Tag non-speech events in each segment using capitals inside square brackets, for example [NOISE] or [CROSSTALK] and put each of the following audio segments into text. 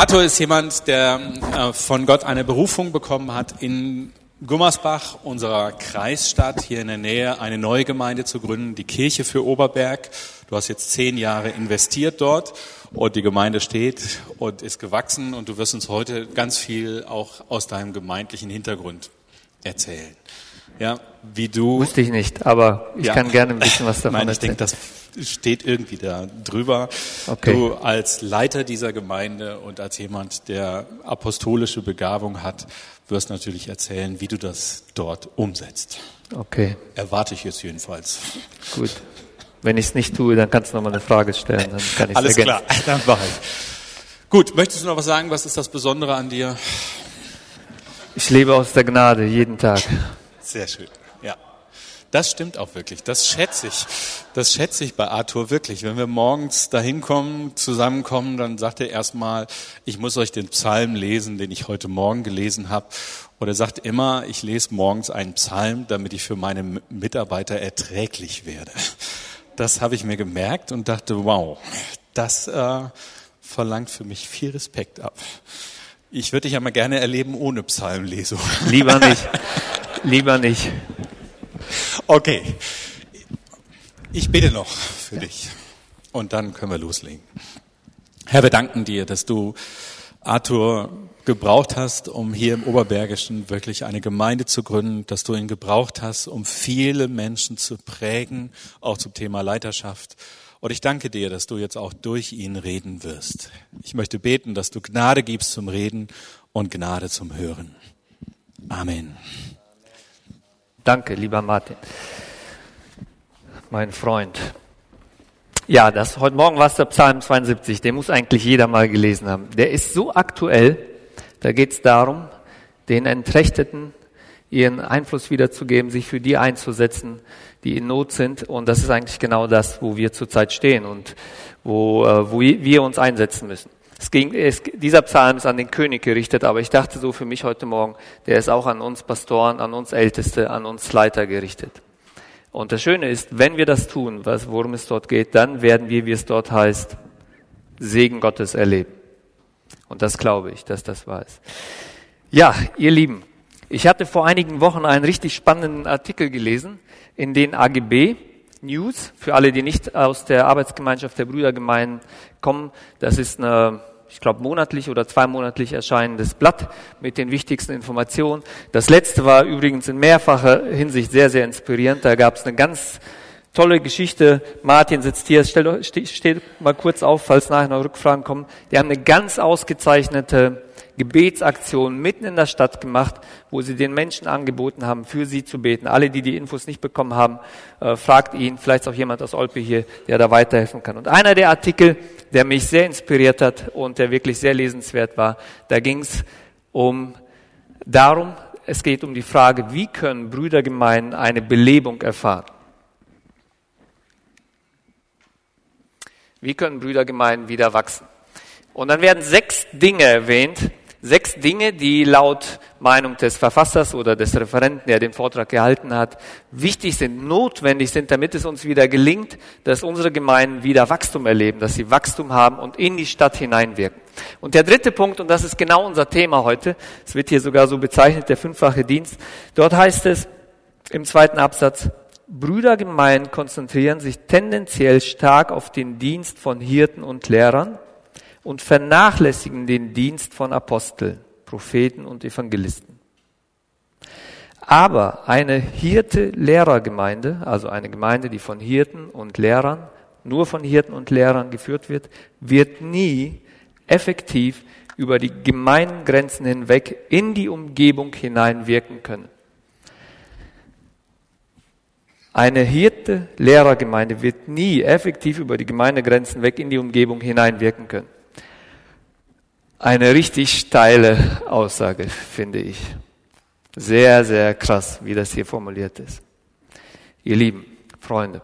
Arthur ist jemand, der äh, von Gott eine Berufung bekommen hat, in Gummersbach, unserer Kreisstadt hier in der Nähe, eine neue Gemeinde zu gründen, die Kirche für Oberberg. Du hast jetzt zehn Jahre investiert dort und die Gemeinde steht und ist gewachsen und du wirst uns heute ganz viel auch aus deinem gemeindlichen Hintergrund erzählen. Ja, wie du. Wusste ich nicht, aber ich ja. kann gerne ein bisschen was [LAUGHS] davon Nein, ich erzählen. denke, das steht irgendwie da drüber. Okay. Du als Leiter dieser Gemeinde und als jemand, der apostolische Begabung hat, wirst natürlich erzählen, wie du das dort umsetzt. Okay. Erwarte ich jetzt jedenfalls. Gut. Wenn ich es nicht tue, dann kannst du noch mal eine Frage stellen. Dann kann ich Alles klar, dann mache ich. Gut, möchtest du noch was sagen? Was ist das Besondere an dir? Ich lebe aus der Gnade jeden Tag. Sehr schön. Das stimmt auch wirklich. Das schätze ich. Das schätze ich bei Arthur wirklich. Wenn wir morgens dahin kommen, zusammenkommen, dann sagt er erstmal, ich muss euch den Psalm lesen, den ich heute Morgen gelesen habe. Oder er sagt immer, ich lese morgens einen Psalm, damit ich für meine Mitarbeiter erträglich werde. Das habe ich mir gemerkt und dachte, wow, das äh, verlangt für mich viel Respekt ab. Ich würde dich ja mal gerne erleben ohne Psalmlesung. Lieber nicht. Lieber nicht. Okay. Ich bete noch für dich. Und dann können wir loslegen. Herr, wir danken dir, dass du Arthur gebraucht hast, um hier im Oberbergischen wirklich eine Gemeinde zu gründen, dass du ihn gebraucht hast, um viele Menschen zu prägen, auch zum Thema Leiterschaft. Und ich danke dir, dass du jetzt auch durch ihn reden wirst. Ich möchte beten, dass du Gnade gibst zum Reden und Gnade zum Hören. Amen. Danke, lieber Martin. Mein Freund. Ja, das, heute Morgen war es der Psalm 72, den muss eigentlich jeder mal gelesen haben. Der ist so aktuell, da geht es darum, den Entrechteten ihren Einfluss wiederzugeben, sich für die einzusetzen, die in Not sind. Und das ist eigentlich genau das, wo wir zurzeit stehen und wo, äh, wo wir uns einsetzen müssen. Es ging, es, dieser Psalm ist an den König gerichtet, aber ich dachte so für mich heute Morgen, der ist auch an uns Pastoren, an uns Älteste, an uns Leiter gerichtet. Und das Schöne ist, wenn wir das tun, was, worum es dort geht, dann werden wir, wie es dort heißt, Segen Gottes erleben. Und das glaube ich, dass das wahr ist. Ja, ihr Lieben, ich hatte vor einigen Wochen einen richtig spannenden Artikel gelesen in den AGB, News, für alle, die nicht aus der Arbeitsgemeinschaft der Brüdergemeinden kommen. Das ist eine ich glaube, monatlich oder zweimonatlich erscheinendes Blatt mit den wichtigsten Informationen. Das letzte war übrigens in mehrfacher Hinsicht sehr, sehr inspirierend. Da gab es eine ganz tolle Geschichte. Martin sitzt hier, steht, mal kurz auf, falls nachher noch Rückfragen kommen. Die haben eine ganz ausgezeichnete Gebetsaktion mitten in der Stadt gemacht, wo sie den Menschen angeboten haben, für sie zu beten. Alle, die die Infos nicht bekommen haben, äh, fragt ihn, vielleicht auch jemand aus Olpe hier, der da weiterhelfen kann. Und einer der Artikel, der mich sehr inspiriert hat und der wirklich sehr lesenswert war, da ging es um darum, es geht um die Frage, wie können Brüdergemeinden eine Belebung erfahren? Wie können Brüdergemeinden wieder wachsen? Und dann werden sechs Dinge erwähnt, sechs Dinge, die laut Meinung des Verfassers oder des Referenten, der den Vortrag gehalten hat, wichtig sind, notwendig sind, damit es uns wieder gelingt, dass unsere Gemeinden wieder Wachstum erleben, dass sie Wachstum haben und in die Stadt hineinwirken. Und der dritte Punkt, und das ist genau unser Thema heute, es wird hier sogar so bezeichnet, der fünffache Dienst, dort heißt es im zweiten Absatz, Brüdergemeinden konzentrieren sich tendenziell stark auf den Dienst von Hirten und Lehrern, und vernachlässigen den Dienst von Aposteln, Propheten und Evangelisten. Aber eine Hirte-Lehrergemeinde, also eine Gemeinde, die von Hirten und Lehrern, nur von Hirten und Lehrern geführt wird, wird nie effektiv über die Gemeindengrenzen hinweg in die Umgebung hineinwirken können. Eine Hirte-Lehrergemeinde wird nie effektiv über die Gemeindegrenzen weg in die Umgebung hineinwirken können. Eine richtig steile Aussage, finde ich. Sehr, sehr krass, wie das hier formuliert ist. Ihr Lieben, Freunde,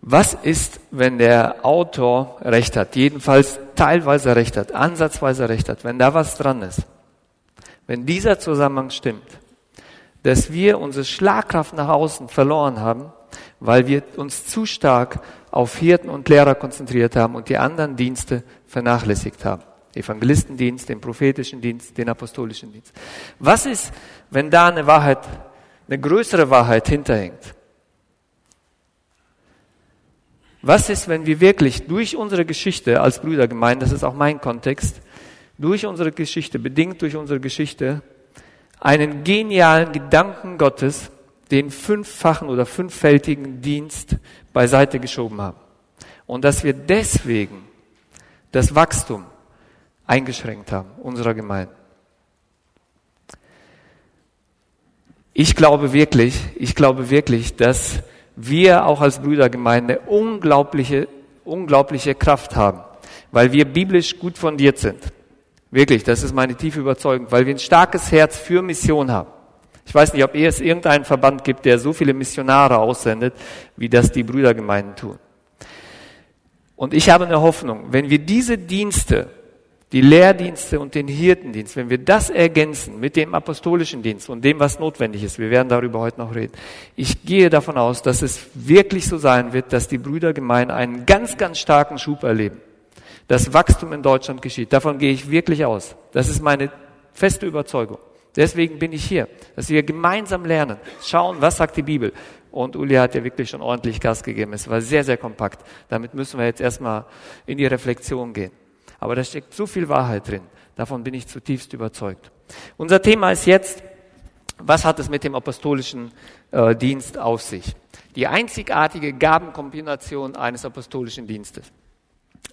was ist, wenn der Autor recht hat, jedenfalls teilweise recht hat, ansatzweise recht hat, wenn da was dran ist? Wenn dieser Zusammenhang stimmt, dass wir unsere Schlagkraft nach außen verloren haben, weil wir uns zu stark auf Hirten und Lehrer konzentriert haben und die anderen Dienste vernachlässigt haben. Evangelistendienst, den prophetischen Dienst, den apostolischen Dienst. Was ist, wenn da eine Wahrheit, eine größere Wahrheit hinterhängt? Was ist, wenn wir wirklich durch unsere Geschichte als Brüdergemeinde, das ist auch mein Kontext, durch unsere Geschichte, bedingt durch unsere Geschichte, einen genialen Gedanken Gottes, den fünffachen oder fünffältigen Dienst beiseite geschoben haben. Und dass wir deswegen das Wachstum eingeschränkt haben, unserer Gemeinde. Ich glaube wirklich, ich glaube wirklich, dass wir auch als Brüdergemeinde unglaubliche, unglaubliche Kraft haben, weil wir biblisch gut fundiert sind. Wirklich, das ist meine tiefe Überzeugung, weil wir ein starkes Herz für Mission haben. Ich weiß nicht, ob es irgendeinen Verband gibt, der so viele Missionare aussendet, wie das die Brüdergemeinden tun. Und ich habe eine Hoffnung, wenn wir diese Dienste, die Lehrdienste und den Hirtendienst, wenn wir das ergänzen mit dem apostolischen Dienst und dem, was notwendig ist, wir werden darüber heute noch reden, ich gehe davon aus, dass es wirklich so sein wird, dass die Brüdergemeinden einen ganz, ganz starken Schub erleben dass Wachstum in Deutschland geschieht. Davon gehe ich wirklich aus. Das ist meine feste Überzeugung. Deswegen bin ich hier, dass wir gemeinsam lernen, schauen, was sagt die Bibel. Und Uli hat ja wirklich schon ordentlich Gas gegeben. Es war sehr, sehr kompakt. Damit müssen wir jetzt erstmal in die Reflexion gehen. Aber da steckt so viel Wahrheit drin. Davon bin ich zutiefst überzeugt. Unser Thema ist jetzt, was hat es mit dem apostolischen äh, Dienst auf sich? Die einzigartige Gabenkombination eines apostolischen Dienstes.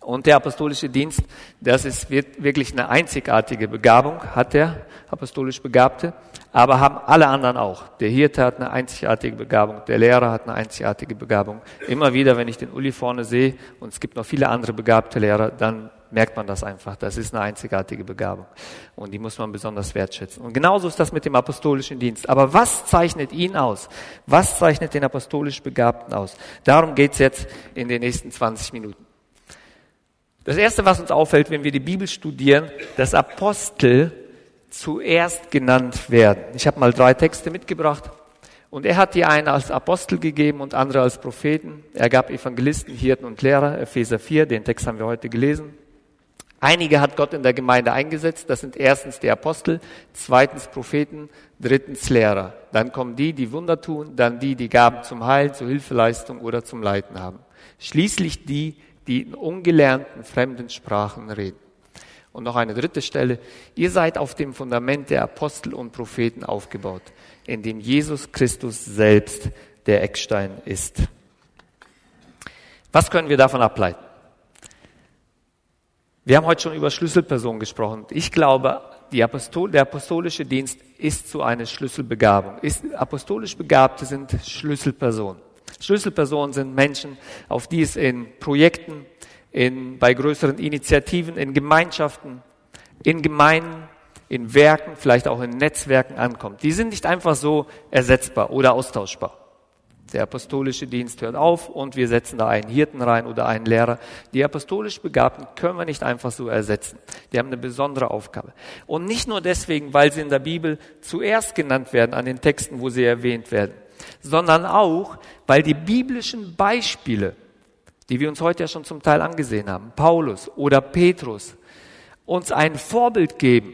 Und der apostolische Dienst, das ist wirklich eine einzigartige Begabung, hat der apostolisch Begabte, aber haben alle anderen auch. Der Hirte hat eine einzigartige Begabung, der Lehrer hat eine einzigartige Begabung. Immer wieder, wenn ich den Uli vorne sehe und es gibt noch viele andere begabte Lehrer, dann merkt man das einfach. Das ist eine einzigartige Begabung und die muss man besonders wertschätzen. Und genauso ist das mit dem apostolischen Dienst. Aber was zeichnet ihn aus? Was zeichnet den apostolisch Begabten aus? Darum geht's jetzt in den nächsten 20 Minuten. Das Erste, was uns auffällt, wenn wir die Bibel studieren, dass Apostel zuerst genannt werden. Ich habe mal drei Texte mitgebracht. Und er hat die einen als Apostel gegeben und andere als Propheten. Er gab Evangelisten, Hirten und Lehrer, Epheser 4, den Text haben wir heute gelesen. Einige hat Gott in der Gemeinde eingesetzt. Das sind erstens die Apostel, zweitens Propheten, drittens Lehrer. Dann kommen die, die Wunder tun, dann die, die Gaben zum Heil, zur Hilfeleistung oder zum Leiten haben. Schließlich die, die in ungelernten fremden Sprachen reden. Und noch eine dritte Stelle. Ihr seid auf dem Fundament der Apostel und Propheten aufgebaut, in dem Jesus Christus selbst der Eckstein ist. Was können wir davon ableiten? Wir haben heute schon über Schlüsselpersonen gesprochen. Ich glaube, Apostol, der apostolische Dienst ist so eine Schlüsselbegabung. Ist, apostolisch Begabte sind Schlüsselpersonen. Schlüsselpersonen sind Menschen, auf die es in Projekten, in, bei größeren Initiativen, in Gemeinschaften, in Gemeinden, in Werken, vielleicht auch in Netzwerken ankommt. Die sind nicht einfach so ersetzbar oder austauschbar. Der apostolische Dienst hört auf und wir setzen da einen Hirten rein oder einen Lehrer. Die apostolisch Begabten können wir nicht einfach so ersetzen. Die haben eine besondere Aufgabe. Und nicht nur deswegen, weil sie in der Bibel zuerst genannt werden an den Texten, wo sie erwähnt werden, sondern auch, weil die biblischen Beispiele, die wir uns heute ja schon zum Teil angesehen haben, Paulus oder Petrus, uns ein Vorbild geben,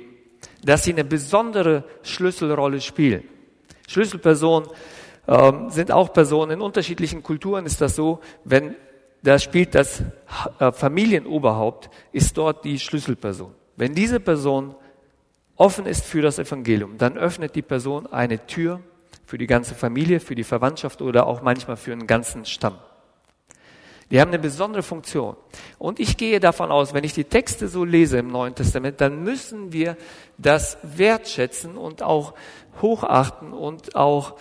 dass sie eine besondere Schlüsselrolle spielen. Schlüsselpersonen ähm, sind auch Personen, in unterschiedlichen Kulturen ist das so, wenn da spielt das äh, Familienoberhaupt, ist dort die Schlüsselperson. Wenn diese Person offen ist für das Evangelium, dann öffnet die Person eine Tür für die ganze Familie, für die Verwandtschaft oder auch manchmal für einen ganzen Stamm. Die haben eine besondere Funktion. Und ich gehe davon aus, wenn ich die Texte so lese im Neuen Testament, dann müssen wir das wertschätzen und auch hochachten und auch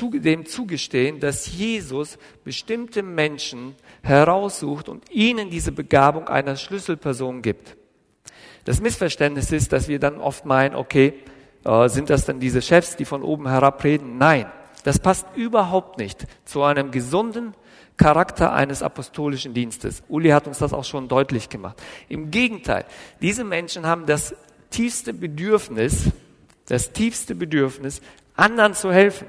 dem zugestehen, dass Jesus bestimmte Menschen heraussucht und ihnen diese Begabung einer Schlüsselperson gibt. Das Missverständnis ist, dass wir dann oft meinen, okay, äh, sind das dann diese Chefs, die von oben herab reden? Nein, das passt überhaupt nicht zu einem gesunden Charakter eines apostolischen Dienstes. Uli hat uns das auch schon deutlich gemacht. Im Gegenteil, diese Menschen haben das tiefste Bedürfnis, das tiefste Bedürfnis, anderen zu helfen.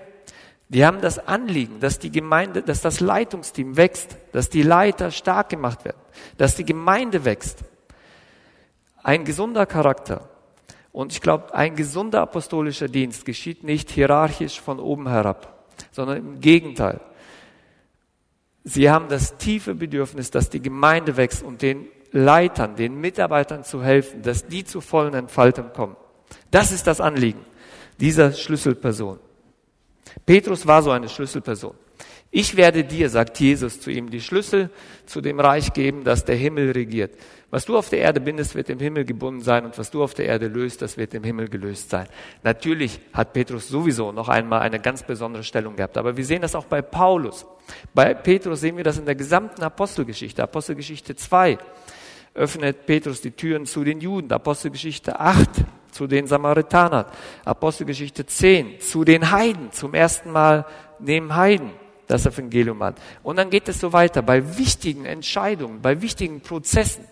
Die haben das Anliegen, dass die Gemeinde, dass das Leitungsteam wächst, dass die Leiter stark gemacht werden, dass die Gemeinde wächst. Ein gesunder Charakter und ich glaube, ein gesunder apostolischer Dienst geschieht nicht hierarchisch von oben herab, sondern im Gegenteil. Sie haben das tiefe Bedürfnis, dass die Gemeinde wächst und den Leitern, den Mitarbeitern zu helfen, dass die zu vollen Entfaltung kommen. Das ist das Anliegen dieser Schlüsselperson. Petrus war so eine Schlüsselperson. Ich werde dir, sagt Jesus zu ihm, die Schlüssel zu dem Reich geben, das der Himmel regiert. Was du auf der Erde bindest, wird im Himmel gebunden sein und was du auf der Erde löst, das wird im Himmel gelöst sein. Natürlich hat Petrus sowieso noch einmal eine ganz besondere Stellung gehabt, aber wir sehen das auch bei Paulus. Bei Petrus sehen wir das in der gesamten Apostelgeschichte. Apostelgeschichte 2 öffnet Petrus die Türen zu den Juden. Apostelgeschichte 8 zu den Samaritanern. Apostelgeschichte 10 zu den Heiden. Zum ersten Mal neben Heiden das Evangelium an. Und dann geht es so weiter bei wichtigen Entscheidungen, bei wichtigen Prozessen,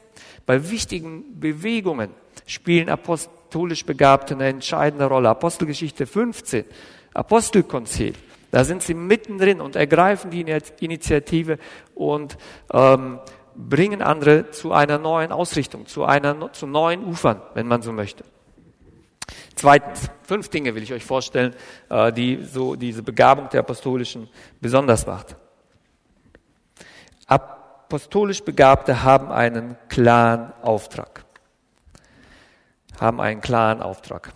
bei wichtigen Bewegungen spielen apostolisch Begabte eine entscheidende Rolle. Apostelgeschichte 15, Apostelkonzil. Da sind sie mittendrin und ergreifen die Initiative und ähm, bringen andere zu einer neuen Ausrichtung, zu, einer, zu neuen Ufern, wenn man so möchte. Zweitens, fünf Dinge will ich euch vorstellen, äh, die so diese Begabung der Apostolischen besonders macht. Apostolisch Begabte haben einen klaren Auftrag. Haben einen klaren Auftrag.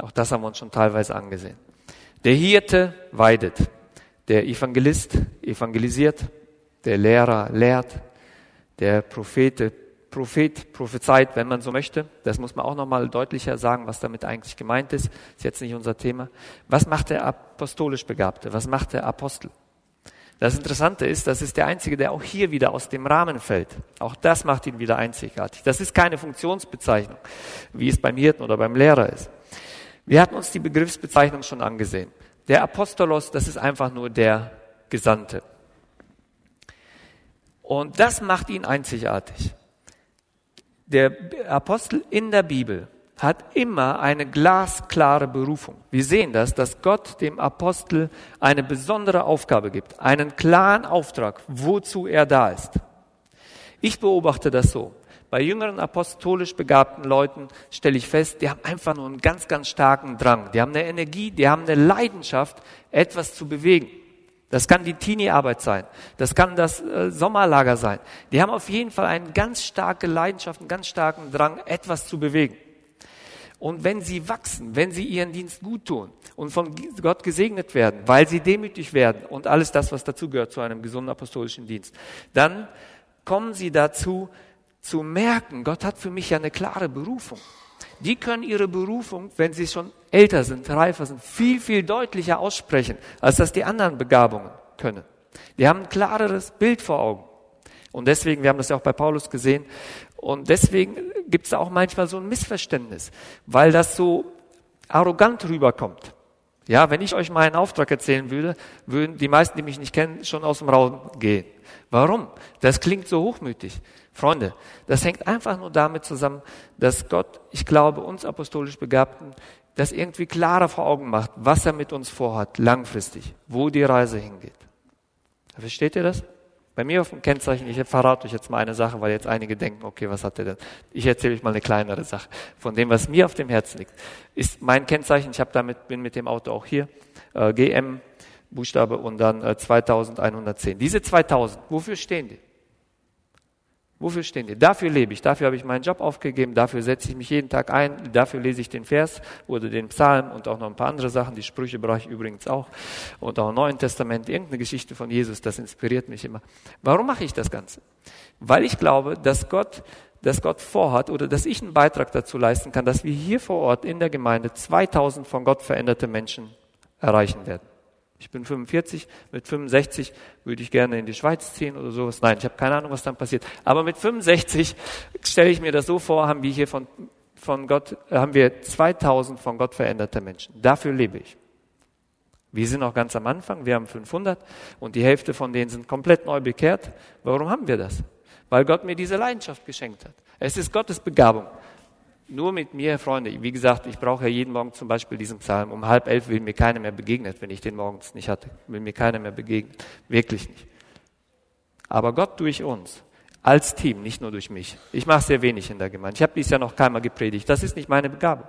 Auch das haben wir uns schon teilweise angesehen. Der Hirte weidet. Der Evangelist evangelisiert. Der Lehrer lehrt. Der Prophete Prophet prophezeit, wenn man so möchte. Das muss man auch nochmal deutlicher sagen, was damit eigentlich gemeint ist. Ist jetzt nicht unser Thema. Was macht der apostolisch Begabte? Was macht der Apostel? Das Interessante ist, das ist der Einzige, der auch hier wieder aus dem Rahmen fällt. Auch das macht ihn wieder einzigartig. Das ist keine Funktionsbezeichnung, wie es beim Hirten oder beim Lehrer ist. Wir hatten uns die Begriffsbezeichnung schon angesehen. Der Apostolos, das ist einfach nur der Gesandte. Und das macht ihn einzigartig. Der Apostel in der Bibel hat immer eine glasklare Berufung. Wir sehen das, dass Gott dem Apostel eine besondere Aufgabe gibt, einen klaren Auftrag, wozu er da ist. Ich beobachte das so. Bei jüngeren apostolisch begabten Leuten stelle ich fest, die haben einfach nur einen ganz, ganz starken Drang. Die haben eine Energie, die haben eine Leidenschaft, etwas zu bewegen. Das kann die Teenie-Arbeit sein. Das kann das äh, Sommerlager sein. Die haben auf jeden Fall eine ganz starke Leidenschaft, einen ganz starken Drang, etwas zu bewegen. Und wenn sie wachsen, wenn sie ihren Dienst gut tun und von Gott gesegnet werden, weil sie demütig werden und alles das, was dazu gehört zu einem gesunden apostolischen Dienst, dann kommen sie dazu, zu merken, Gott hat für mich ja eine klare Berufung. Die können ihre Berufung, wenn sie schon älter sind, reifer sind, viel, viel deutlicher aussprechen, als das die anderen Begabungen können. Die haben ein klareres Bild vor Augen. Und deswegen, wir haben das ja auch bei Paulus gesehen, und deswegen gibt es auch manchmal so ein Missverständnis, weil das so arrogant rüberkommt. Ja, wenn ich euch meinen Auftrag erzählen würde, würden die meisten, die mich nicht kennen, schon aus dem Raum gehen. Warum? Das klingt so hochmütig. Freunde, das hängt einfach nur damit zusammen, dass Gott, ich glaube, uns apostolisch Begabten das irgendwie klarer vor Augen macht, was er mit uns vorhat, langfristig, wo die Reise hingeht. Versteht ihr das? Bei mir auf dem Kennzeichen, ich verrate euch jetzt mal eine Sache, weil jetzt einige denken, okay, was hat er denn? Ich erzähle euch mal eine kleinere Sache. Von dem, was mir auf dem Herzen liegt, ist mein Kennzeichen, ich habe damit, bin mit dem Auto auch hier, äh, GM, Buchstabe und dann äh, 2110. Diese 2000, wofür stehen die? Wofür stehen die? Dafür lebe ich, dafür habe ich meinen Job aufgegeben, dafür setze ich mich jeden Tag ein, dafür lese ich den Vers oder den Psalm und auch noch ein paar andere Sachen, die Sprüche brauche ich übrigens auch und auch im Neuen Testament, irgendeine Geschichte von Jesus, das inspiriert mich immer. Warum mache ich das Ganze? Weil ich glaube, dass Gott dass Gott vorhat oder dass ich einen Beitrag dazu leisten kann, dass wir hier vor Ort in der Gemeinde 2000 von Gott veränderte Menschen erreichen werden. Ich bin 45, mit 65 würde ich gerne in die Schweiz ziehen oder sowas. Nein, ich habe keine Ahnung, was dann passiert. Aber mit 65 stelle ich mir das so vor, haben wir hier von, von Gott, äh, haben wir 2000 von Gott veränderte Menschen. Dafür lebe ich. Wir sind noch ganz am Anfang, wir haben 500 und die Hälfte von denen sind komplett neu bekehrt. Warum haben wir das? Weil Gott mir diese Leidenschaft geschenkt hat. Es ist Gottes Begabung nur mit mir, Freunde. Wie gesagt, ich brauche ja jeden Morgen zum Beispiel diesen Psalm. Um halb elf will mir keiner mehr begegnet, wenn ich den morgens nicht hatte. Will mir keiner mehr begegnen. Wirklich nicht. Aber Gott durch uns, als Team, nicht nur durch mich. Ich mache sehr wenig in der Gemeinde. Ich habe dies ja noch keinmal gepredigt. Das ist nicht meine Begabung.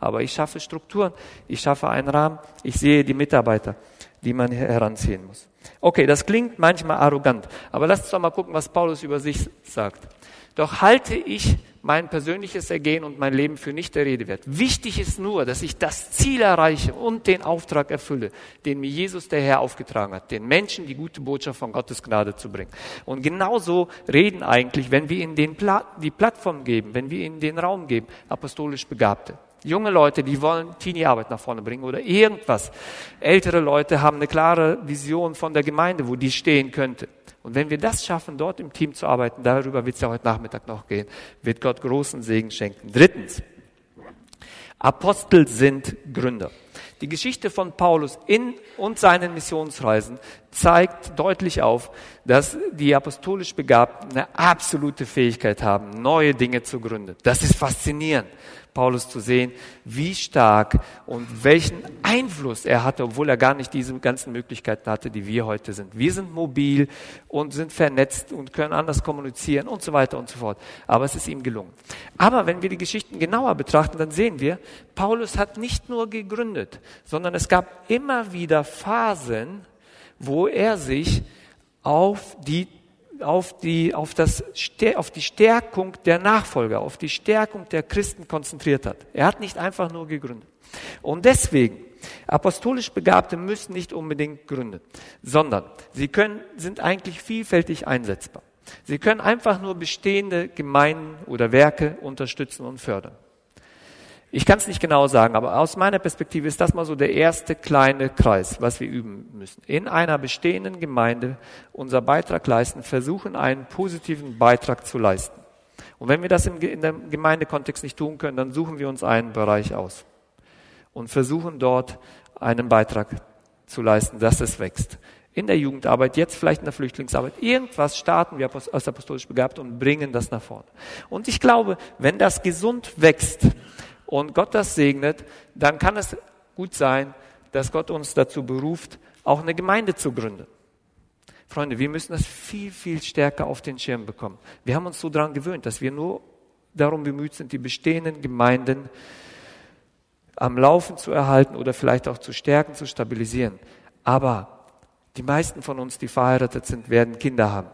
Aber ich schaffe Strukturen, ich schaffe einen Rahmen, ich sehe die Mitarbeiter, die man heranziehen muss. Okay, das klingt manchmal arrogant, aber lasst uns doch mal gucken, was Paulus über sich sagt. Doch halte ich mein persönliches Ergehen und mein Leben für nicht der Rede wert. Wichtig ist nur, dass ich das Ziel erreiche und den Auftrag erfülle, den mir Jesus der Herr aufgetragen hat, den Menschen die gute Botschaft von Gottes Gnade zu bringen. Und genauso reden eigentlich, wenn wir ihnen den Pla die Plattform geben, wenn wir ihnen den Raum geben, apostolisch Begabte. Junge Leute, die wollen Teenie-Arbeit nach vorne bringen oder irgendwas. Ältere Leute haben eine klare Vision von der Gemeinde, wo die stehen könnte. Und wenn wir das schaffen, dort im Team zu arbeiten, darüber wird es ja heute Nachmittag noch gehen, wird Gott großen Segen schenken. Drittens, Apostel sind Gründer. Die Geschichte von Paulus in und seinen Missionsreisen zeigt deutlich auf, dass die apostolisch Begabten eine absolute Fähigkeit haben, neue Dinge zu gründen. Das ist faszinierend. Paulus zu sehen, wie stark und welchen Einfluss er hatte, obwohl er gar nicht diese ganzen Möglichkeiten hatte, die wir heute sind. Wir sind mobil und sind vernetzt und können anders kommunizieren und so weiter und so fort. Aber es ist ihm gelungen. Aber wenn wir die Geschichten genauer betrachten, dann sehen wir, Paulus hat nicht nur gegründet, sondern es gab immer wieder Phasen, wo er sich auf die auf die, auf, das, auf die Stärkung der Nachfolger, auf die Stärkung der Christen konzentriert hat. Er hat nicht einfach nur gegründet. Und deswegen, apostolisch Begabte müssen nicht unbedingt gründen, sondern sie können, sind eigentlich vielfältig einsetzbar. Sie können einfach nur bestehende Gemeinden oder Werke unterstützen und fördern. Ich kann es nicht genau sagen, aber aus meiner Perspektive ist das mal so der erste kleine Kreis, was wir üben müssen. In einer bestehenden Gemeinde unser Beitrag leisten, versuchen einen positiven Beitrag zu leisten. Und wenn wir das im, in dem Gemeindekontext nicht tun können, dann suchen wir uns einen Bereich aus und versuchen dort einen Beitrag zu leisten, dass es wächst. In der Jugendarbeit, jetzt vielleicht in der Flüchtlingsarbeit, irgendwas starten wir als apostolisch begabt und bringen das nach vorne. Und ich glaube, wenn das gesund wächst, und Gott das segnet, dann kann es gut sein, dass Gott uns dazu beruft, auch eine Gemeinde zu gründen. Freunde, wir müssen das viel, viel stärker auf den Schirm bekommen. Wir haben uns so daran gewöhnt, dass wir nur darum bemüht sind, die bestehenden Gemeinden am Laufen zu erhalten oder vielleicht auch zu stärken, zu stabilisieren. Aber die meisten von uns, die verheiratet sind, werden Kinder haben.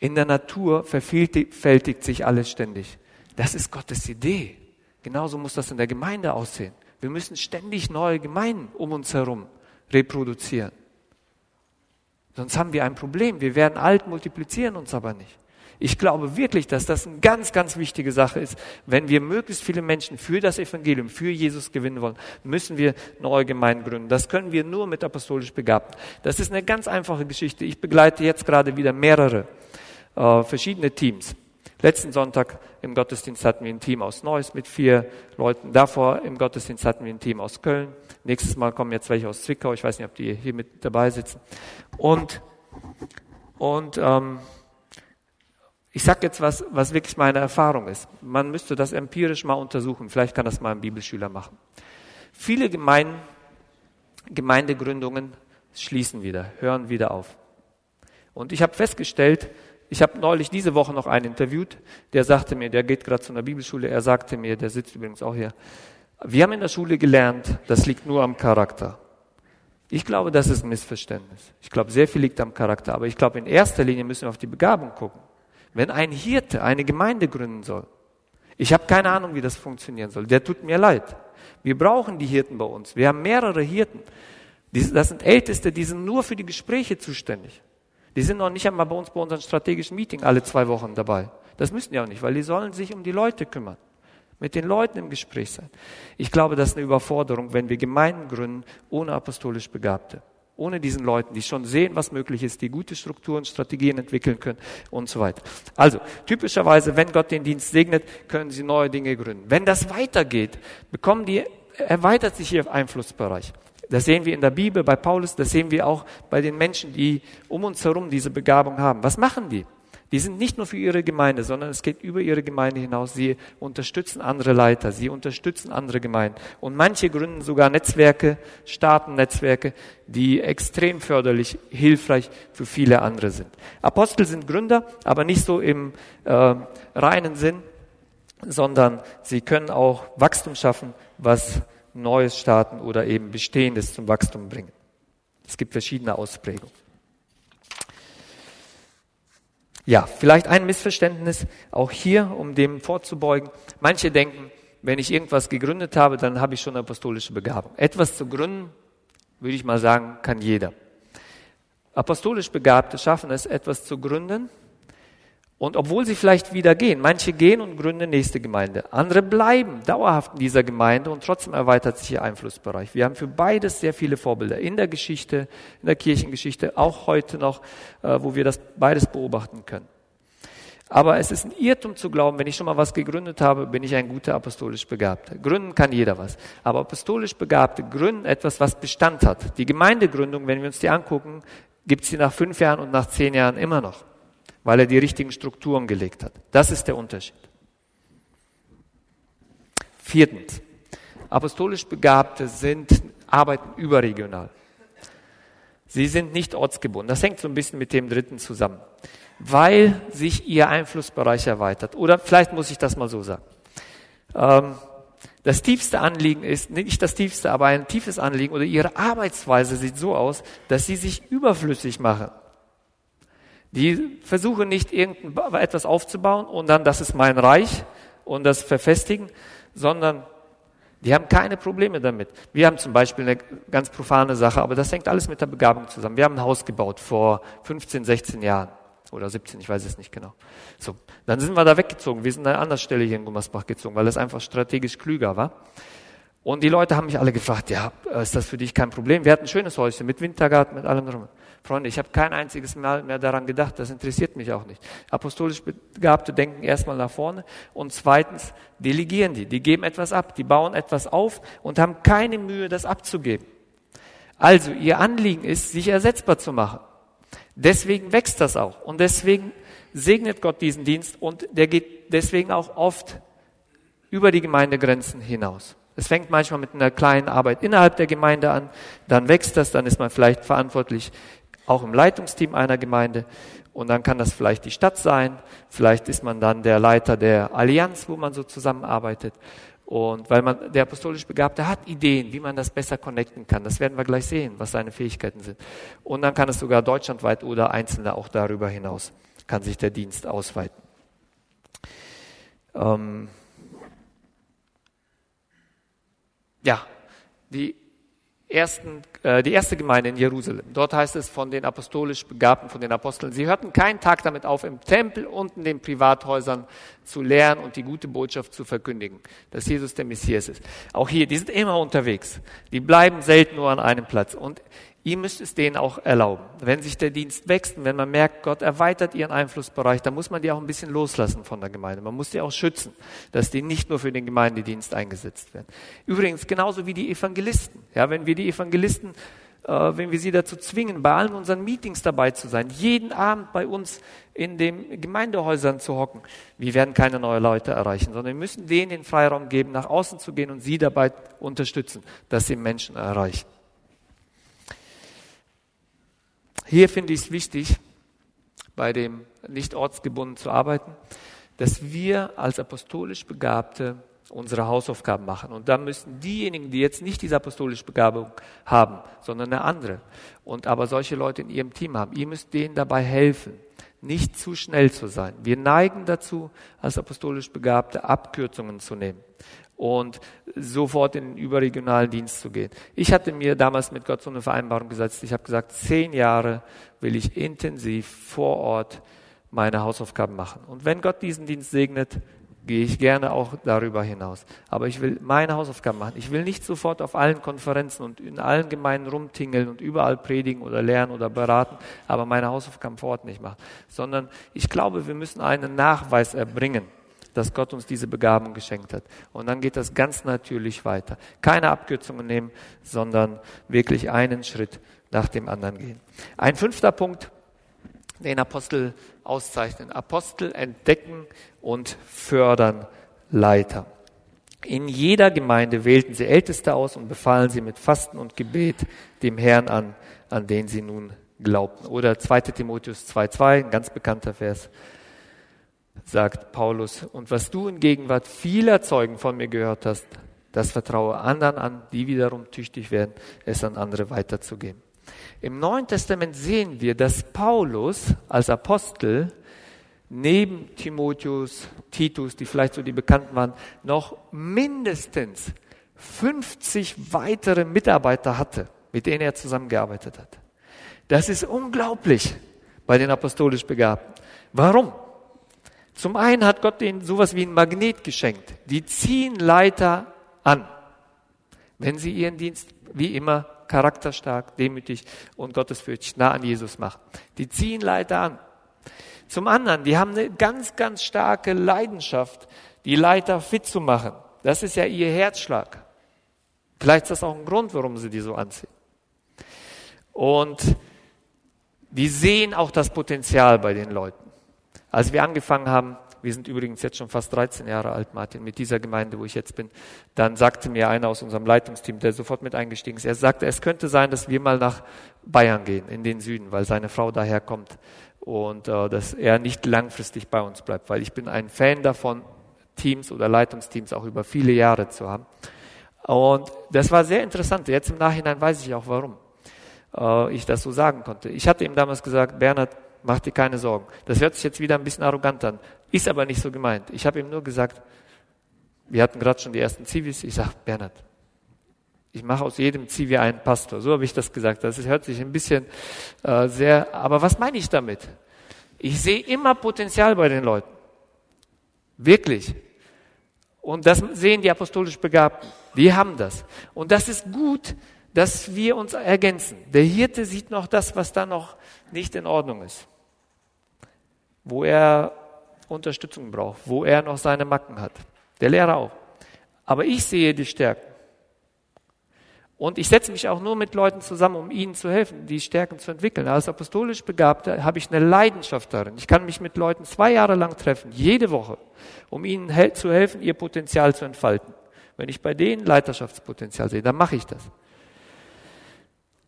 In der Natur vervielfältigt sich alles ständig. Das ist Gottes Idee. Genauso muss das in der Gemeinde aussehen. Wir müssen ständig neue Gemeinden um uns herum reproduzieren. Sonst haben wir ein Problem. Wir werden alt, multiplizieren uns aber nicht. Ich glaube wirklich, dass das eine ganz, ganz wichtige Sache ist. Wenn wir möglichst viele Menschen für das Evangelium, für Jesus gewinnen wollen, müssen wir neue Gemeinden gründen. Das können wir nur mit apostolisch Begabten. Das ist eine ganz einfache Geschichte. Ich begleite jetzt gerade wieder mehrere äh, verschiedene Teams. Letzten Sonntag im Gottesdienst hatten wir ein Team aus Neuss mit vier Leuten. Davor im Gottesdienst hatten wir ein Team aus Köln. Nächstes Mal kommen jetzt welche aus Zwickau. Ich weiß nicht, ob die hier mit dabei sitzen. Und, und ähm, ich sage jetzt was, was wirklich meine Erfahrung ist. Man müsste das empirisch mal untersuchen. Vielleicht kann das mal ein Bibelschüler machen. Viele Gemeinden, Gemeindegründungen schließen wieder, hören wieder auf. Und ich habe festgestellt, ich habe neulich diese Woche noch einen interviewt, der sagte mir, der geht gerade zu einer Bibelschule, er sagte mir, der sitzt übrigens auch hier, wir haben in der Schule gelernt, das liegt nur am Charakter. Ich glaube, das ist ein Missverständnis. Ich glaube, sehr viel liegt am Charakter, aber ich glaube, in erster Linie müssen wir auf die Begabung gucken. Wenn ein Hirte eine Gemeinde gründen soll, ich habe keine Ahnung, wie das funktionieren soll, der tut mir leid. Wir brauchen die Hirten bei uns. Wir haben mehrere Hirten. Das sind Älteste, die sind nur für die Gespräche zuständig. Die sind noch nicht einmal bei uns bei unserem strategischen Meeting alle zwei Wochen dabei. Das müssen die auch nicht, weil die sollen sich um die Leute kümmern. Mit den Leuten im Gespräch sein. Ich glaube, das ist eine Überforderung, wenn wir Gemeinden gründen ohne apostolisch Begabte. Ohne diesen Leuten, die schon sehen, was möglich ist, die gute Strukturen, Strategien entwickeln können und so weiter. Also, typischerweise, wenn Gott den Dienst segnet, können sie neue Dinge gründen. Wenn das weitergeht, bekommen die, erweitert sich ihr Einflussbereich. Das sehen wir in der Bibel bei Paulus, das sehen wir auch bei den Menschen, die um uns herum diese Begabung haben. Was machen die? Die sind nicht nur für ihre Gemeinde, sondern es geht über ihre Gemeinde hinaus. Sie unterstützen andere Leiter, sie unterstützen andere Gemeinden. Und manche gründen sogar Netzwerke, starten Netzwerke, die extrem förderlich, hilfreich für viele andere sind. Apostel sind Gründer, aber nicht so im äh, reinen Sinn, sondern sie können auch Wachstum schaffen, was Neues starten oder eben Bestehendes zum Wachstum bringen. Es gibt verschiedene Ausprägungen. Ja, vielleicht ein Missverständnis auch hier, um dem vorzubeugen. Manche denken, wenn ich irgendwas gegründet habe, dann habe ich schon apostolische Begabung. Etwas zu gründen, würde ich mal sagen, kann jeder. Apostolisch Begabte schaffen es, etwas zu gründen, und obwohl sie vielleicht wieder gehen, manche gehen und gründen nächste Gemeinde, andere bleiben dauerhaft in dieser Gemeinde und trotzdem erweitert sich ihr Einflussbereich. Wir haben für beides sehr viele Vorbilder in der Geschichte, in der Kirchengeschichte, auch heute noch, äh, wo wir das beides beobachten können. Aber es ist ein Irrtum zu glauben, wenn ich schon mal was gegründet habe, bin ich ein guter apostolisch Begabter. Gründen kann jeder was. Aber apostolisch Begabte gründen etwas, was Bestand hat. Die Gemeindegründung, wenn wir uns die angucken, gibt es sie nach fünf Jahren und nach zehn Jahren immer noch weil er die richtigen Strukturen gelegt hat. Das ist der Unterschied. Viertens. Apostolisch Begabte sind, arbeiten überregional. Sie sind nicht ortsgebunden. Das hängt so ein bisschen mit dem dritten zusammen. Weil sich ihr Einflussbereich erweitert. Oder vielleicht muss ich das mal so sagen. Ähm, das tiefste Anliegen ist, nicht das tiefste, aber ein tiefes Anliegen oder ihre Arbeitsweise sieht so aus, dass sie sich überflüssig machen. Die versuchen nicht irgendetwas aufzubauen und dann, das ist mein Reich und das verfestigen, sondern die haben keine Probleme damit. Wir haben zum Beispiel eine ganz profane Sache, aber das hängt alles mit der Begabung zusammen. Wir haben ein Haus gebaut vor 15, 16 Jahren oder 17, ich weiß es nicht genau. So, dann sind wir da weggezogen. Wir sind an einer anderen Stelle hier in Gummersbach gezogen, weil es einfach strategisch klüger war. Und die Leute haben mich alle gefragt, ja, ist das für dich kein Problem? Wir hatten ein schönes Häuschen mit Wintergarten, mit allem drum. Freunde, ich habe kein einziges Mal mehr daran gedacht, das interessiert mich auch nicht. Apostolisch Begabte denken erstmal nach vorne und zweitens delegieren die, die geben etwas ab, die bauen etwas auf und haben keine Mühe, das abzugeben. Also ihr Anliegen ist, sich ersetzbar zu machen. Deswegen wächst das auch und deswegen segnet Gott diesen Dienst und der geht deswegen auch oft über die Gemeindegrenzen hinaus. Es fängt manchmal mit einer kleinen Arbeit innerhalb der Gemeinde an, dann wächst das, dann ist man vielleicht verantwortlich auch im Leitungsteam einer Gemeinde und dann kann das vielleicht die Stadt sein, vielleicht ist man dann der Leiter der Allianz, wo man so zusammenarbeitet. Und weil man, der apostolisch Begabte hat Ideen, wie man das besser connecten kann. Das werden wir gleich sehen, was seine Fähigkeiten sind. Und dann kann es sogar deutschlandweit oder Einzelne auch darüber hinaus, kann sich der Dienst ausweiten. Ähm, ja, die, ersten, äh, die erste Gemeinde in Jerusalem. Dort heißt es von den apostolisch Begabten, von den Aposteln, sie hörten keinen Tag damit auf, im Tempel und in den Privathäusern zu lehren und die gute Botschaft zu verkündigen, dass Jesus der Messias ist. Auch hier, die sind immer unterwegs. Die bleiben selten nur an einem Platz. Und Ihr müsst es denen auch erlauben. Wenn sich der Dienst wächst und wenn man merkt, Gott erweitert ihren Einflussbereich, dann muss man die auch ein bisschen loslassen von der Gemeinde. Man muss die auch schützen, dass die nicht nur für den Gemeindedienst eingesetzt werden. Übrigens genauso wie die Evangelisten. Ja, wenn wir die Evangelisten, wenn wir sie dazu zwingen, bei allen unseren Meetings dabei zu sein, jeden Abend bei uns in den Gemeindehäusern zu hocken, wir werden keine neuen Leute erreichen, sondern wir müssen denen den Freiraum geben, nach außen zu gehen und sie dabei unterstützen, dass sie Menschen erreichen. Hier finde ich es wichtig, bei dem nicht ortsgebunden zu arbeiten, dass wir als apostolisch Begabte unsere Hausaufgaben machen. Und da müssen diejenigen, die jetzt nicht diese apostolische Begabung haben, sondern eine andere, und aber solche Leute in ihrem Team haben, ihr müsst denen dabei helfen, nicht zu schnell zu sein. Wir neigen dazu, als apostolisch Begabte Abkürzungen zu nehmen und sofort in den überregionalen Dienst zu gehen. Ich hatte mir damals mit Gott so eine Vereinbarung gesetzt. Ich habe gesagt, zehn Jahre will ich intensiv vor Ort meine Hausaufgaben machen. Und wenn Gott diesen Dienst segnet, gehe ich gerne auch darüber hinaus. Aber ich will meine Hausaufgaben machen. Ich will nicht sofort auf allen Konferenzen und in allen Gemeinden rumtingeln und überall predigen oder lernen oder beraten, aber meine Hausaufgaben vor Ort nicht machen. Sondern ich glaube, wir müssen einen Nachweis erbringen dass Gott uns diese Begabung geschenkt hat. Und dann geht das ganz natürlich weiter. Keine Abkürzungen nehmen, sondern wirklich einen Schritt nach dem anderen gehen. Ein fünfter Punkt, den Apostel auszeichnen. Apostel entdecken und fördern Leiter. In jeder Gemeinde wählten sie Älteste aus und befahlen sie mit Fasten und Gebet dem Herrn an, an den sie nun glaubten. Oder 2 Timotheus 2,2, ein ganz bekannter Vers, sagt Paulus. Und was du in Gegenwart vieler Zeugen von mir gehört hast, das vertraue anderen an, die wiederum tüchtig werden, es an andere weiterzugeben. Im Neuen Testament sehen wir, dass Paulus als Apostel neben Timotheus, Titus, die vielleicht so die Bekannten waren, noch mindestens 50 weitere Mitarbeiter hatte, mit denen er zusammengearbeitet hat. Das ist unglaublich bei den apostolisch Begabten. Warum? Zum einen hat Gott ihnen sowas wie ein Magnet geschenkt. Die ziehen Leiter an, wenn sie ihren Dienst wie immer charakterstark, demütig und gottesfürchtig nah an Jesus machen. Die ziehen Leiter an. Zum anderen, die haben eine ganz, ganz starke Leidenschaft, die Leiter fit zu machen. Das ist ja ihr Herzschlag. Vielleicht ist das auch ein Grund, warum sie die so anziehen. Und die sehen auch das Potenzial bei den Leuten. Als wir angefangen haben, wir sind übrigens jetzt schon fast 13 Jahre alt, Martin, mit dieser Gemeinde, wo ich jetzt bin. Dann sagte mir einer aus unserem Leitungsteam, der sofort mit eingestiegen ist, er sagte, es könnte sein, dass wir mal nach Bayern gehen, in den Süden, weil seine Frau daher kommt und äh, dass er nicht langfristig bei uns bleibt, weil ich bin ein Fan davon, Teams oder Leitungsteams auch über viele Jahre zu haben. Und das war sehr interessant. Jetzt im Nachhinein weiß ich auch, warum äh, ich das so sagen konnte. Ich hatte ihm damals gesagt, Bernhard, mach dir keine Sorgen. Das hört sich jetzt wieder ein bisschen arrogant an, ist aber nicht so gemeint. Ich habe ihm nur gesagt, wir hatten gerade schon die ersten Zivis, ich sage, Bernhard, ich mache aus jedem Zivi einen Pastor. So habe ich das gesagt. Das hört sich ein bisschen äh, sehr, aber was meine ich damit? Ich sehe immer Potenzial bei den Leuten. Wirklich. Und das sehen die apostolisch Begabten. Die haben das. Und das ist gut, dass wir uns ergänzen. Der Hirte sieht noch das, was da noch nicht in Ordnung ist. Wo er Unterstützung braucht, wo er noch seine Macken hat. Der Lehrer auch. Aber ich sehe die Stärken. Und ich setze mich auch nur mit Leuten zusammen, um ihnen zu helfen, die Stärken zu entwickeln. Als apostolisch Begabter habe ich eine Leidenschaft darin. Ich kann mich mit Leuten zwei Jahre lang treffen, jede Woche, um ihnen zu helfen, ihr Potenzial zu entfalten. Wenn ich bei denen Leiterschaftspotenzial sehe, dann mache ich das.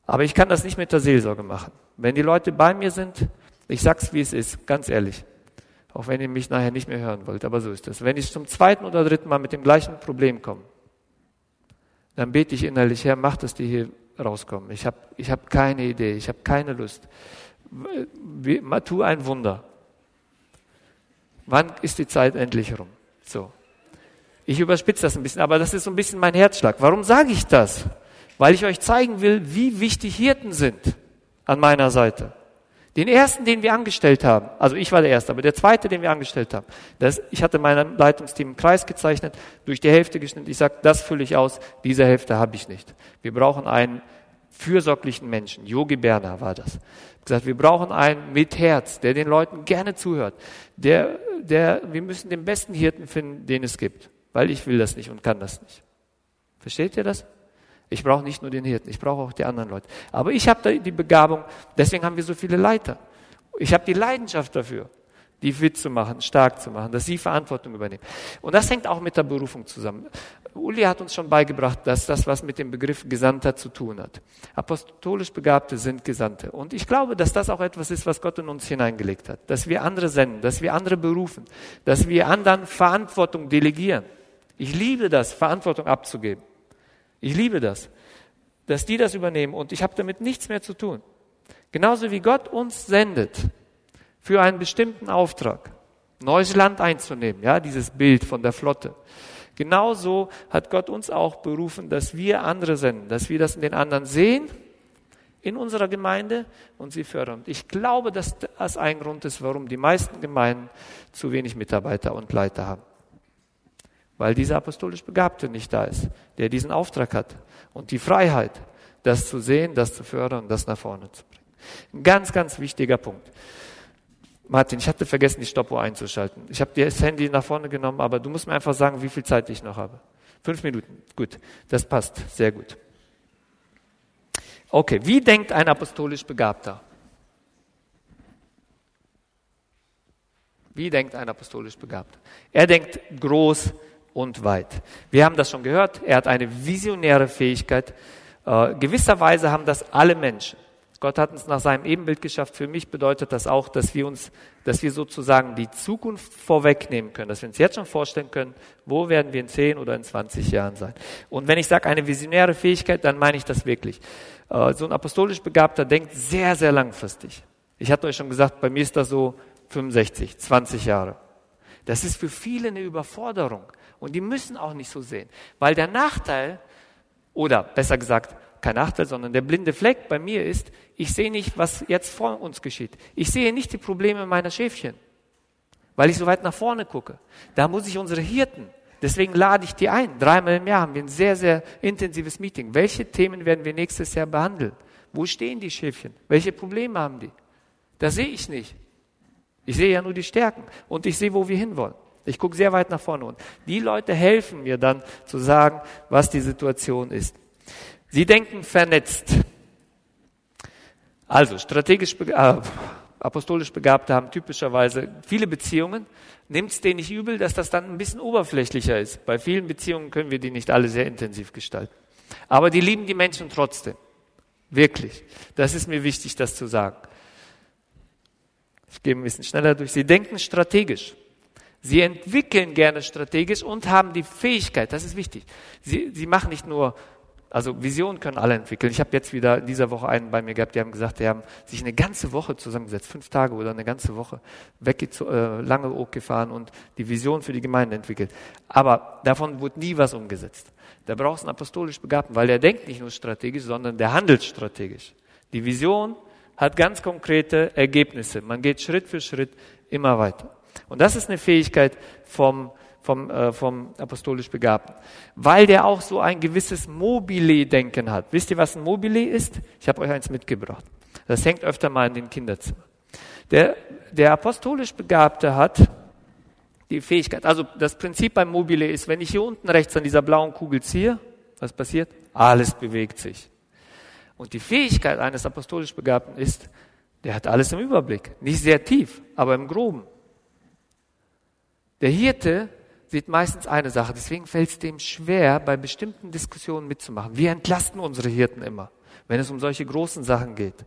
Aber ich kann das nicht mit der Seelsorge machen. Wenn die Leute bei mir sind, ich sag's wie es ist, ganz ehrlich. Auch wenn ihr mich nachher nicht mehr hören wollt, aber so ist das. Wenn ich zum zweiten oder dritten Mal mit dem gleichen Problem komme, dann bete ich innerlich, Herr, mach, dass die hier rauskommen. Ich habe ich hab keine Idee, ich habe keine Lust. Tu ein Wunder. Wann ist die Zeit endlich rum? So. Ich überspitze das ein bisschen, aber das ist so ein bisschen mein Herzschlag. Warum sage ich das? Weil ich euch zeigen will, wie wichtig Hirten sind an meiner Seite. Den ersten, den wir angestellt haben, also ich war der erste, aber der zweite, den wir angestellt haben, das, ich hatte meinem Leitungsteam einen Kreis gezeichnet, durch die Hälfte geschnitten. Ich sage, das fülle ich aus, diese Hälfte habe ich nicht. Wir brauchen einen fürsorglichen Menschen. Yogi Berner war das. Ich gesagt, wir brauchen einen mit Herz, der den Leuten gerne zuhört. Der, der, wir müssen den besten Hirten finden, den es gibt, weil ich will das nicht und kann das nicht. Versteht ihr das? Ich brauche nicht nur den Hirten, ich brauche auch die anderen Leute. Aber ich habe die Begabung, deswegen haben wir so viele Leiter. Ich habe die Leidenschaft dafür, die fit zu machen, stark zu machen, dass sie Verantwortung übernehmen. Und das hängt auch mit der Berufung zusammen. Uli hat uns schon beigebracht, dass das was mit dem Begriff Gesandter zu tun hat. Apostolisch Begabte sind Gesandte. Und ich glaube, dass das auch etwas ist, was Gott in uns hineingelegt hat. Dass wir andere senden, dass wir andere berufen, dass wir anderen Verantwortung delegieren. Ich liebe das, Verantwortung abzugeben. Ich liebe das, dass die das übernehmen und ich habe damit nichts mehr zu tun. Genauso wie Gott uns sendet für einen bestimmten Auftrag, neues Land einzunehmen, ja, dieses Bild von der Flotte. Genauso hat Gott uns auch berufen, dass wir andere senden, dass wir das in den anderen sehen, in unserer Gemeinde und sie fördern. ich glaube, dass das ein Grund ist, warum die meisten Gemeinden zu wenig Mitarbeiter und Leiter haben weil dieser apostolisch Begabte nicht da ist, der diesen Auftrag hat und die Freiheit, das zu sehen, das zu fördern, das nach vorne zu bringen. Ein ganz, ganz wichtiger Punkt. Martin, ich hatte vergessen, die Stoppuhr einzuschalten. Ich habe das Handy nach vorne genommen, aber du musst mir einfach sagen, wie viel Zeit ich noch habe. Fünf Minuten. Gut, das passt. Sehr gut. Okay, wie denkt ein apostolisch Begabter? Wie denkt ein apostolisch Begabter? Er denkt groß und weit. Wir haben das schon gehört. Er hat eine visionäre Fähigkeit. Äh, gewisserweise haben das alle Menschen. Gott hat uns nach seinem Ebenbild geschafft. Für mich bedeutet das auch, dass wir uns, dass wir sozusagen die Zukunft vorwegnehmen können, dass wir uns jetzt schon vorstellen können, wo werden wir in 10 oder in 20 Jahren sein. Und wenn ich sage eine visionäre Fähigkeit, dann meine ich das wirklich. Äh, so ein apostolisch Begabter denkt sehr, sehr langfristig. Ich hatte euch schon gesagt, bei mir ist das so 65, 20 Jahre. Das ist für viele eine Überforderung. Und die müssen auch nicht so sehen. Weil der Nachteil, oder besser gesagt, kein Nachteil, sondern der blinde Fleck bei mir ist, ich sehe nicht, was jetzt vor uns geschieht. Ich sehe nicht die Probleme meiner Schäfchen, weil ich so weit nach vorne gucke. Da muss ich unsere Hirten, deswegen lade ich die ein. Dreimal im Jahr haben wir ein sehr, sehr intensives Meeting. Welche Themen werden wir nächstes Jahr behandeln? Wo stehen die Schäfchen? Welche Probleme haben die? Das sehe ich nicht. Ich sehe ja nur die Stärken und ich sehe, wo wir hinwollen. Ich gucke sehr weit nach vorne und die Leute helfen mir dann zu sagen, was die Situation ist. Sie denken vernetzt. Also strategisch, äh, apostolisch Begabte haben typischerweise viele Beziehungen. Nimmt es denen nicht übel, dass das dann ein bisschen oberflächlicher ist. Bei vielen Beziehungen können wir die nicht alle sehr intensiv gestalten. Aber die lieben die Menschen trotzdem. Wirklich. Das ist mir wichtig, das zu sagen. Ich gehe ein bisschen schneller durch. Sie denken strategisch. Sie entwickeln gerne strategisch und haben die Fähigkeit, das ist wichtig. Sie, sie machen nicht nur also Visionen können alle entwickeln. Ich habe jetzt wieder in dieser Woche einen bei mir gehabt, die haben gesagt, die haben sich eine ganze Woche zusammengesetzt, fünf Tage oder eine ganze Woche, weg äh, lange Oak gefahren und die Vision für die Gemeinde entwickelt. Aber davon wurde nie was umgesetzt. Da brauchst du einen apostolisch Begabten, weil der denkt nicht nur strategisch, sondern der handelt strategisch. Die Vision hat ganz konkrete Ergebnisse. Man geht Schritt für Schritt immer weiter. Und das ist eine Fähigkeit vom vom, äh, vom apostolisch Begabten. Weil der auch so ein gewisses Mobile-Denken hat. Wisst ihr, was ein Mobile ist? Ich habe euch eins mitgebracht. Das hängt öfter mal in den Kinderzimmern. Der, der apostolisch Begabte hat die Fähigkeit, also das Prinzip beim Mobile ist, wenn ich hier unten rechts an dieser blauen Kugel ziehe, was passiert? Alles bewegt sich. Und die Fähigkeit eines apostolisch Begabten ist, der hat alles im Überblick. Nicht sehr tief, aber im Groben. Der Hirte sieht meistens eine Sache. Deswegen fällt es dem schwer, bei bestimmten Diskussionen mitzumachen. Wir entlasten unsere Hirten immer, wenn es um solche großen Sachen geht.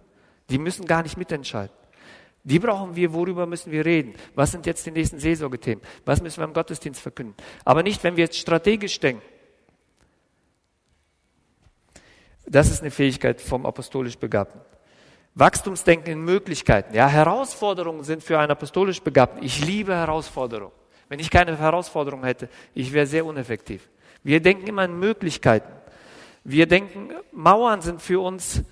Die müssen gar nicht mitentscheiden. Die brauchen wir, worüber müssen wir reden? Was sind jetzt die nächsten Seelsorgethemen? Was müssen wir im Gottesdienst verkünden? Aber nicht, wenn wir jetzt strategisch denken. Das ist eine Fähigkeit vom apostolisch Begabten. Wachstumsdenken in Möglichkeiten. Ja, Herausforderungen sind für einen apostolisch Begabten. Ich liebe Herausforderungen. Wenn ich keine Herausforderung hätte, ich wäre sehr uneffektiv. Wir denken immer in Möglichkeiten. Wir denken, Mauern sind für uns,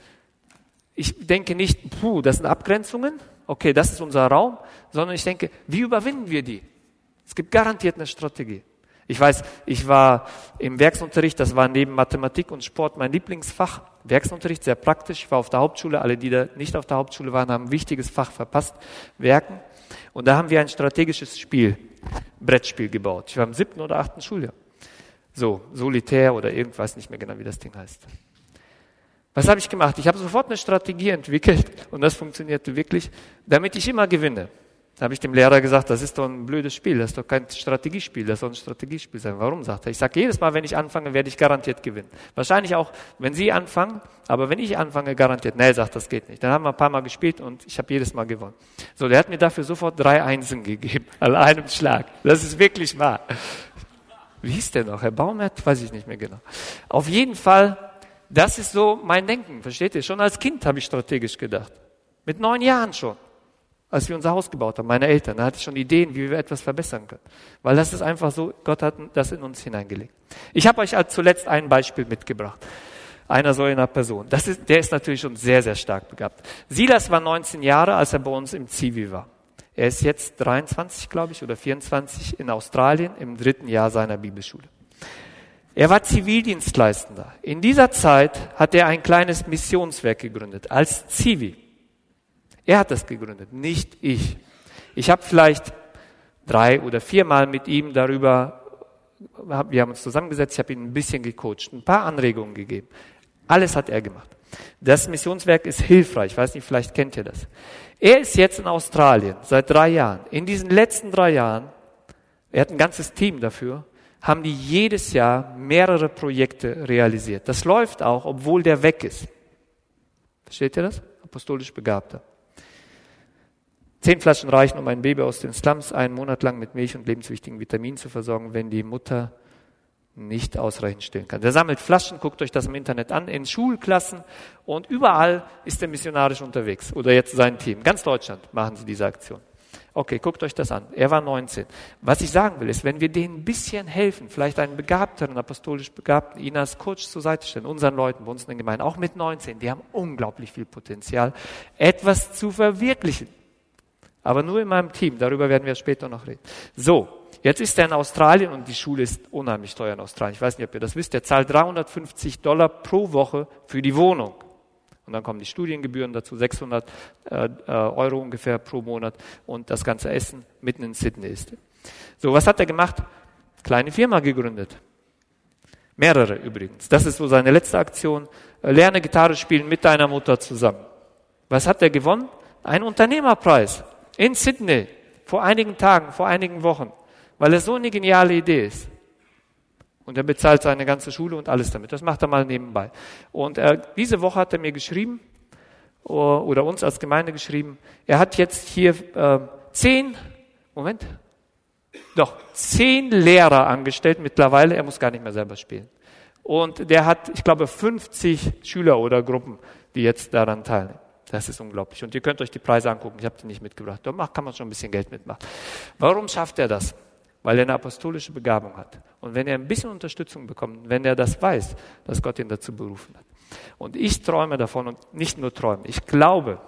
ich denke nicht, puh, das sind Abgrenzungen, okay, das ist unser Raum, sondern ich denke, wie überwinden wir die? Es gibt garantiert eine Strategie. Ich weiß, ich war im Werksunterricht, das war neben Mathematik und Sport mein Lieblingsfach. Werksunterricht, sehr praktisch. Ich war auf der Hauptschule. Alle, die da nicht auf der Hauptschule waren, haben ein wichtiges Fach verpasst. Werken. Und da haben wir ein strategisches Spiel, Brettspiel gebaut. Ich war im siebten oder achten Schuljahr. So, Solitär oder irgendwas, nicht mehr genau, wie das Ding heißt. Was habe ich gemacht? Ich habe sofort eine Strategie entwickelt und das funktionierte wirklich, damit ich immer gewinne. Da habe ich dem Lehrer gesagt, das ist doch ein blödes Spiel, das ist doch kein Strategiespiel, das soll ein Strategiespiel sein. Warum, sagt er. Ich sage, jedes Mal, wenn ich anfange, werde ich garantiert gewinnen. Wahrscheinlich auch, wenn Sie anfangen, aber wenn ich anfange, garantiert. Nee, sagt, das geht nicht. Dann haben wir ein paar Mal gespielt und ich habe jedes Mal gewonnen. So, der hat mir dafür sofort drei Einsen gegeben, [LAUGHS] an einem Schlag. Das ist wirklich wahr. Wie hieß der noch? Herr Baumert? Weiß ich nicht mehr genau. Auf jeden Fall, das ist so mein Denken, versteht ihr? Schon als Kind habe ich strategisch gedacht. Mit neun Jahren schon als wir unser Haus gebaut haben, meine Eltern. Da hatte ich schon Ideen, wie wir etwas verbessern können. Weil das ist einfach so, Gott hat das in uns hineingelegt. Ich habe euch zuletzt ein Beispiel mitgebracht. Einer so einer Person. Das ist, der ist natürlich schon sehr, sehr stark begabt. Silas war 19 Jahre, als er bei uns im Zivi war. Er ist jetzt 23, glaube ich, oder 24 in Australien im dritten Jahr seiner Bibelschule. Er war Zivildienstleistender. In dieser Zeit hat er ein kleines Missionswerk gegründet als Zivi. Er hat das gegründet, nicht ich. Ich habe vielleicht drei oder viermal mit ihm darüber, wir haben uns zusammengesetzt, ich habe ihn ein bisschen gecoacht, ein paar Anregungen gegeben. Alles hat er gemacht. Das Missionswerk ist hilfreich. Ich weiß nicht, vielleicht kennt ihr das. Er ist jetzt in Australien seit drei Jahren. In diesen letzten drei Jahren, er hat ein ganzes Team dafür, haben die jedes Jahr mehrere Projekte realisiert. Das läuft auch, obwohl der weg ist. Versteht ihr das? Apostolisch Begabter. Zehn Flaschen reichen, um ein Baby aus den Slums einen Monat lang mit Milch und lebenswichtigen Vitaminen zu versorgen, wenn die Mutter nicht ausreichend stillen kann. Der sammelt Flaschen, guckt euch das im Internet an, in Schulklassen und überall ist er missionarisch unterwegs oder jetzt sein Team. Ganz Deutschland machen sie diese Aktion. Okay, guckt euch das an. Er war 19. Was ich sagen will, ist, wenn wir denen ein bisschen helfen, vielleicht einen begabteren, apostolisch begabten, ihn als Coach zur Seite stellen, unseren Leuten bei uns in den Gemeinden, auch mit 19, die haben unglaublich viel Potenzial, etwas zu verwirklichen. Aber nur in meinem Team, darüber werden wir später noch reden. So, jetzt ist er in Australien und die Schule ist unheimlich teuer in Australien. Ich weiß nicht, ob ihr das wisst. Er zahlt 350 Dollar pro Woche für die Wohnung. Und dann kommen die Studiengebühren dazu, 600 äh, äh, Euro ungefähr pro Monat und das ganze Essen mitten in Sydney ist. So, was hat er gemacht? Kleine Firma gegründet. Mehrere übrigens. Das ist so seine letzte Aktion. Äh, lerne Gitarre spielen mit deiner Mutter zusammen. Was hat er gewonnen? Ein Unternehmerpreis in Sydney vor einigen Tagen, vor einigen Wochen, weil es so eine geniale Idee ist. Und er bezahlt seine ganze Schule und alles damit. Das macht er mal nebenbei. Und er, diese Woche hat er mir geschrieben, oder uns als Gemeinde geschrieben, er hat jetzt hier äh, zehn, Moment, doch, zehn Lehrer angestellt mittlerweile, er muss gar nicht mehr selber spielen. Und der hat, ich glaube, 50 Schüler oder Gruppen, die jetzt daran teilnehmen. Das ist unglaublich. Und ihr könnt euch die Preise angucken. Ich habe die nicht mitgebracht. Da kann man schon ein bisschen Geld mitmachen. Warum schafft er das? weil er eine apostolische Begabung hat. Und wenn er ein bisschen Unterstützung bekommt, wenn er das weiß, dass Gott ihn dazu berufen hat. Und ich träume davon und nicht nur träume, ich glaube,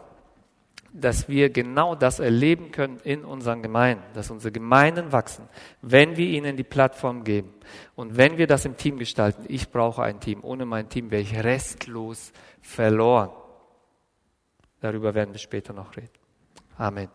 dass wir genau das erleben können in unseren Gemeinden, dass unsere Gemeinden wachsen, wenn wir ihnen die Plattform geben und wenn wir das im Team gestalten. Ich brauche ein Team. Ohne mein Team wäre ich restlos verloren. Darüber werden wir später noch reden. Amen.